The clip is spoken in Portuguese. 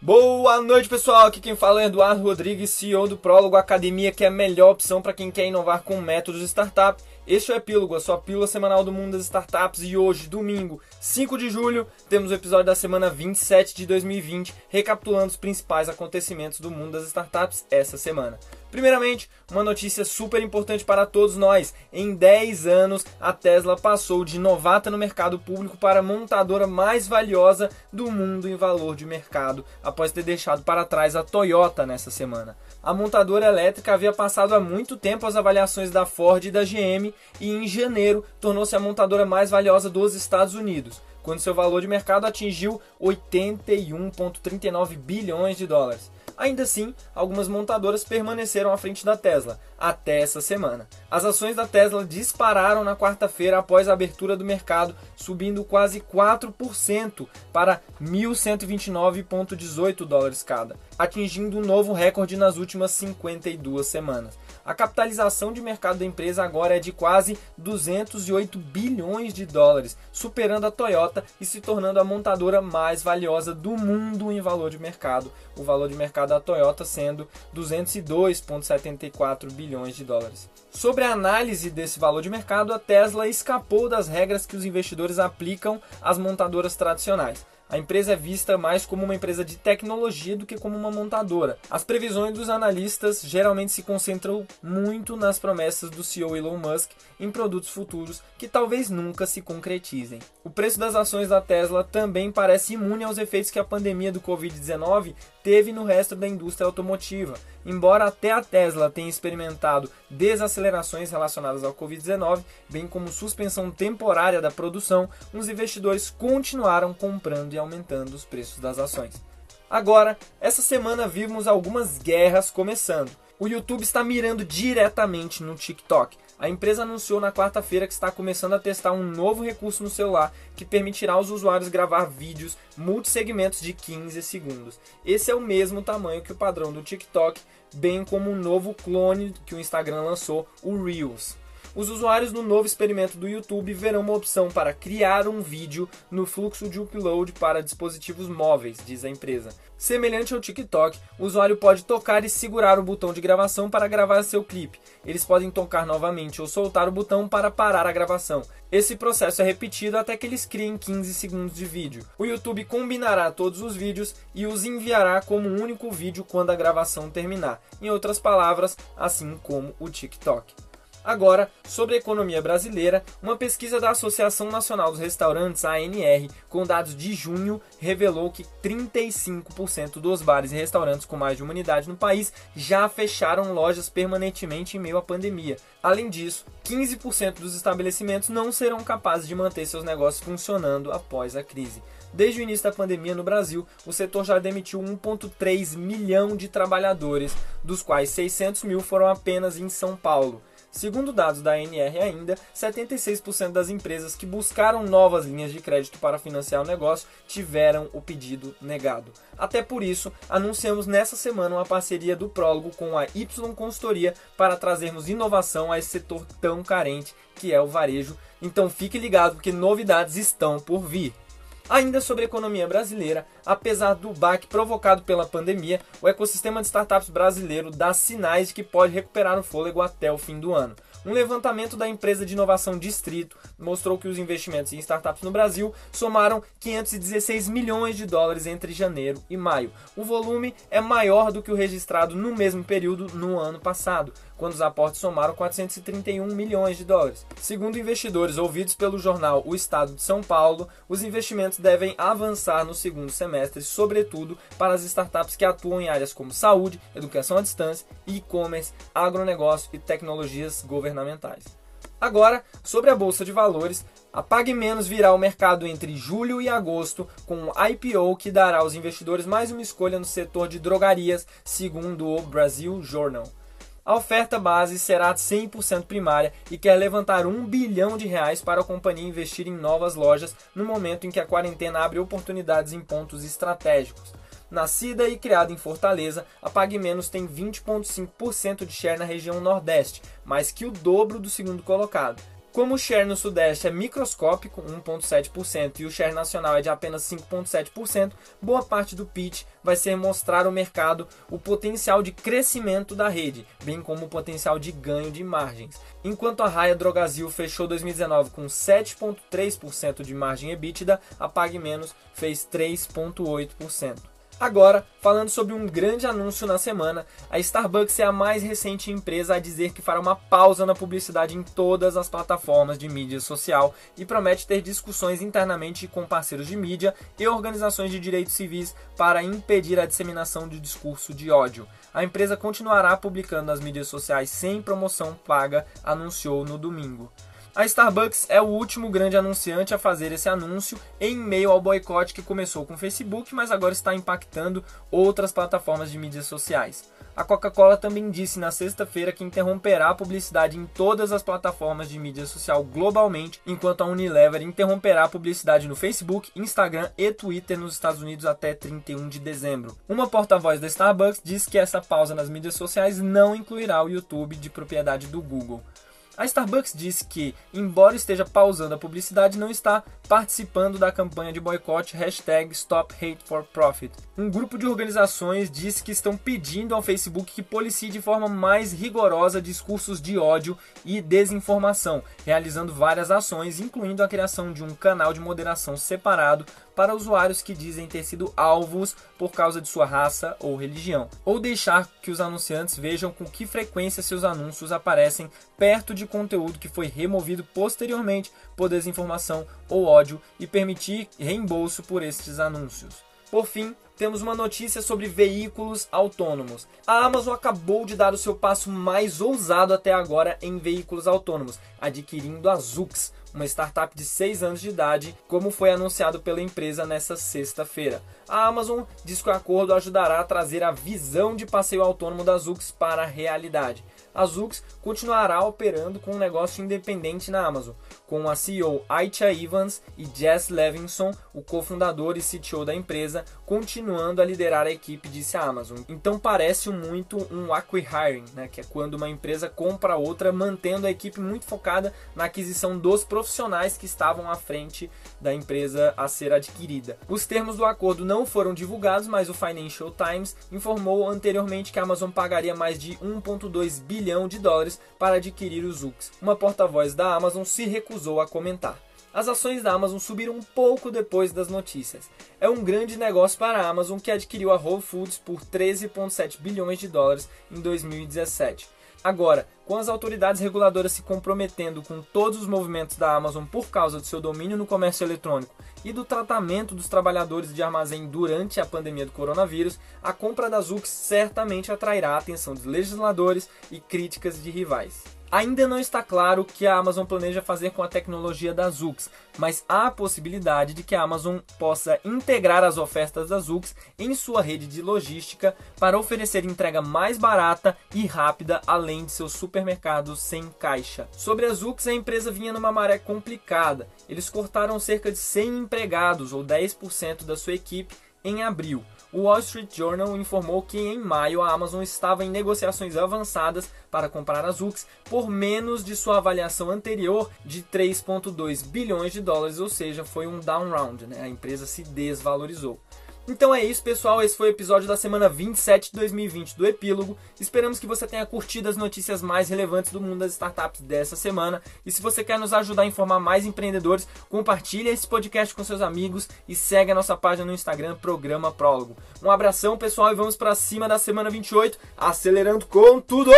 Boa noite, pessoal. Aqui quem fala é Eduardo Rodrigues, CEO do Prólogo Academia, que é a melhor opção para quem quer inovar com métodos de startup. Este é o Epílogo, a sua pílula semanal do mundo das startups. E hoje, domingo, 5 de julho, temos o episódio da semana 27 de 2020, recapitulando os principais acontecimentos do mundo das startups essa semana. Primeiramente, uma notícia super importante para todos nós. Em 10 anos, a Tesla passou de novata no mercado público para a montadora mais valiosa do mundo em valor de mercado, após ter deixado para trás a Toyota nessa semana. A montadora elétrica havia passado há muito tempo as avaliações da Ford e da GM e em janeiro tornou-se a montadora mais valiosa dos Estados Unidos, quando seu valor de mercado atingiu 81,39 bilhões de dólares. Ainda assim, algumas montadoras permaneceram à frente da Tesla até essa semana. As ações da Tesla dispararam na quarta-feira após a abertura do mercado, subindo quase 4% para 1.129,18 dólares cada, atingindo um novo recorde nas últimas 52 semanas. A capitalização de mercado da empresa agora é de quase 208 bilhões de dólares, superando a Toyota e se tornando a montadora mais valiosa do mundo em valor de mercado. O valor de mercado da Toyota sendo 202,74 bilhões de dólares. Sobre a análise desse valor de mercado, a Tesla escapou das regras que os investidores aplicam às montadoras tradicionais. A empresa é vista mais como uma empresa de tecnologia do que como uma montadora. As previsões dos analistas geralmente se concentram muito nas promessas do CEO Elon Musk em produtos futuros que talvez nunca se concretizem. O preço das ações da Tesla também parece imune aos efeitos que a pandemia do Covid-19 teve no resto da indústria automotiva. Embora até a Tesla tenha experimentado desacelerações relacionadas ao Covid-19, bem como suspensão temporária da produção, os investidores continuaram comprando aumentando os preços das ações. Agora, essa semana vimos algumas guerras começando. O YouTube está mirando diretamente no TikTok. A empresa anunciou na quarta-feira que está começando a testar um novo recurso no celular que permitirá aos usuários gravar vídeos multissegmentos de 15 segundos. Esse é o mesmo tamanho que o padrão do TikTok, bem como um novo clone que o Instagram lançou, o Reels. Os usuários do novo experimento do YouTube verão uma opção para criar um vídeo no fluxo de upload para dispositivos móveis, diz a empresa. Semelhante ao TikTok, o usuário pode tocar e segurar o botão de gravação para gravar seu clipe. Eles podem tocar novamente ou soltar o botão para parar a gravação. Esse processo é repetido até que eles criem 15 segundos de vídeo. O YouTube combinará todos os vídeos e os enviará como um único vídeo quando a gravação terminar. Em outras palavras, assim como o TikTok. Agora, sobre a economia brasileira, uma pesquisa da Associação Nacional dos Restaurantes, ANR, com dados de junho, revelou que 35% dos bares e restaurantes com mais de uma unidade no país já fecharam lojas permanentemente em meio à pandemia. Além disso, 15% dos estabelecimentos não serão capazes de manter seus negócios funcionando após a crise. Desde o início da pandemia no Brasil, o setor já demitiu 1,3 milhão de trabalhadores, dos quais 600 mil foram apenas em São Paulo. Segundo dados da ANR ainda, 76% das empresas que buscaram novas linhas de crédito para financiar o negócio tiveram o pedido negado. Até por isso, anunciamos nessa semana uma parceria do Prólogo com a Y Consultoria para trazermos inovação a esse setor tão carente que é o varejo. Então fique ligado porque novidades estão por vir. Ainda sobre a economia brasileira, apesar do baque provocado pela pandemia, o ecossistema de startups brasileiro dá sinais de que pode recuperar o fôlego até o fim do ano. Um levantamento da empresa de inovação Distrito mostrou que os investimentos em startups no Brasil somaram 516 milhões de dólares entre janeiro e maio. O volume é maior do que o registrado no mesmo período no ano passado, quando os aportes somaram 431 milhões de dólares. Segundo investidores ouvidos pelo jornal O Estado de São Paulo, os investimentos devem avançar no segundo semestre, sobretudo para as startups que atuam em áreas como saúde, educação à distância, e-commerce, agronegócio e tecnologias governamentais. Agora, sobre a bolsa de valores, a Pague Menos virá ao mercado entre julho e agosto com um IPO que dará aos investidores mais uma escolha no setor de drogarias, segundo o Brasil Journal. A oferta base será 100% primária e quer levantar um bilhão de reais para a companhia investir em novas lojas no momento em que a quarentena abre oportunidades em pontos estratégicos. Nascida e criada em Fortaleza, a Pague Menos tem 20,5% de share na região Nordeste, mais que o dobro do segundo colocado. Como o share no Sudeste é microscópico, 1,7%, e o share nacional é de apenas 5,7%, boa parte do pitch vai ser mostrar ao mercado o potencial de crescimento da rede, bem como o potencial de ganho de margens. Enquanto a Raia Drogazil fechou 2019 com 7,3% de margem EBITDA, a Pague Menos fez 3,8%. Agora, falando sobre um grande anúncio na semana, a Starbucks é a mais recente empresa a dizer que fará uma pausa na publicidade em todas as plataformas de mídia social e promete ter discussões internamente com parceiros de mídia e organizações de direitos civis para impedir a disseminação de discurso de ódio. A empresa continuará publicando nas mídias sociais sem promoção paga, anunciou no domingo. A Starbucks é o último grande anunciante a fazer esse anúncio em meio ao boicote que começou com o Facebook, mas agora está impactando outras plataformas de mídias sociais. A Coca-Cola também disse na sexta-feira que interromperá a publicidade em todas as plataformas de mídia social globalmente, enquanto a Unilever interromperá a publicidade no Facebook, Instagram e Twitter nos Estados Unidos até 31 de dezembro. Uma porta-voz da Starbucks diz que essa pausa nas mídias sociais não incluirá o YouTube de propriedade do Google. A Starbucks disse que, embora esteja pausando a publicidade, não está participando da campanha de boicote hashtag Stop Hate for Profit. Um grupo de organizações disse que estão pedindo ao Facebook que policie de forma mais rigorosa discursos de ódio e desinformação, realizando várias ações, incluindo a criação de um canal de moderação separado para usuários que dizem ter sido alvos por causa de sua raça ou religião, ou deixar que os anunciantes vejam com que frequência seus anúncios aparecem perto de conteúdo que foi removido posteriormente por desinformação ou ódio e permitir reembolso por estes anúncios. Por fim, temos uma notícia sobre veículos autônomos. A Amazon acabou de dar o seu passo mais ousado até agora em veículos autônomos, adquirindo a Zux, uma startup de 6 anos de idade, como foi anunciado pela empresa nesta sexta-feira. A Amazon diz que o acordo ajudará a trazer a visão de passeio autônomo da Zux para a realidade. A Zux continuará operando com um negócio independente na Amazon, com a CEO Aicha Evans e Jess Levinson, o cofundador e CTO da empresa, continuando a liderar a equipe, disse a Amazon. Então parece muito um acquihiring, né, que é quando uma empresa compra outra, mantendo a equipe muito focada na aquisição dos profissionais que estavam à frente da empresa a ser adquirida. Os termos do acordo não foram divulgados, mas o Financial Times informou anteriormente que a Amazon pagaria mais de 1,2 bilhão de dólares para adquirir os Zux. Uma porta-voz da Amazon se recusou a comentar. As ações da Amazon subiram um pouco depois das notícias. É um grande negócio para a Amazon que adquiriu a Whole Foods por 13,7 bilhões de dólares em 2017. Agora, com as autoridades reguladoras se comprometendo com todos os movimentos da Amazon por causa do seu domínio no comércio eletrônico e do tratamento dos trabalhadores de armazém durante a pandemia do coronavírus, a compra da Zux certamente atrairá a atenção dos legisladores e críticas de rivais. Ainda não está claro o que a Amazon planeja fazer com a tecnologia da Zux, mas há a possibilidade de que a Amazon possa integrar as ofertas da Zux em sua rede de logística para oferecer entrega mais barata e rápida, além de seus supermercados sem caixa. Sobre a Zux, a empresa vinha numa maré complicada. Eles cortaram cerca de 100 empregados, ou 10% da sua equipe, em abril. O Wall Street Journal informou que em maio a Amazon estava em negociações avançadas para comprar a Zux por menos de sua avaliação anterior de 3,2 bilhões de dólares, ou seja, foi um down round, né? a empresa se desvalorizou. Então é isso, pessoal. Esse foi o episódio da semana 27 de 2020 do Epílogo. Esperamos que você tenha curtido as notícias mais relevantes do mundo das startups dessa semana. E se você quer nos ajudar a informar mais empreendedores, compartilhe esse podcast com seus amigos e segue a nossa página no Instagram, Programa Prólogo. Um abração, pessoal, e vamos para cima da semana 28, acelerando com tudo!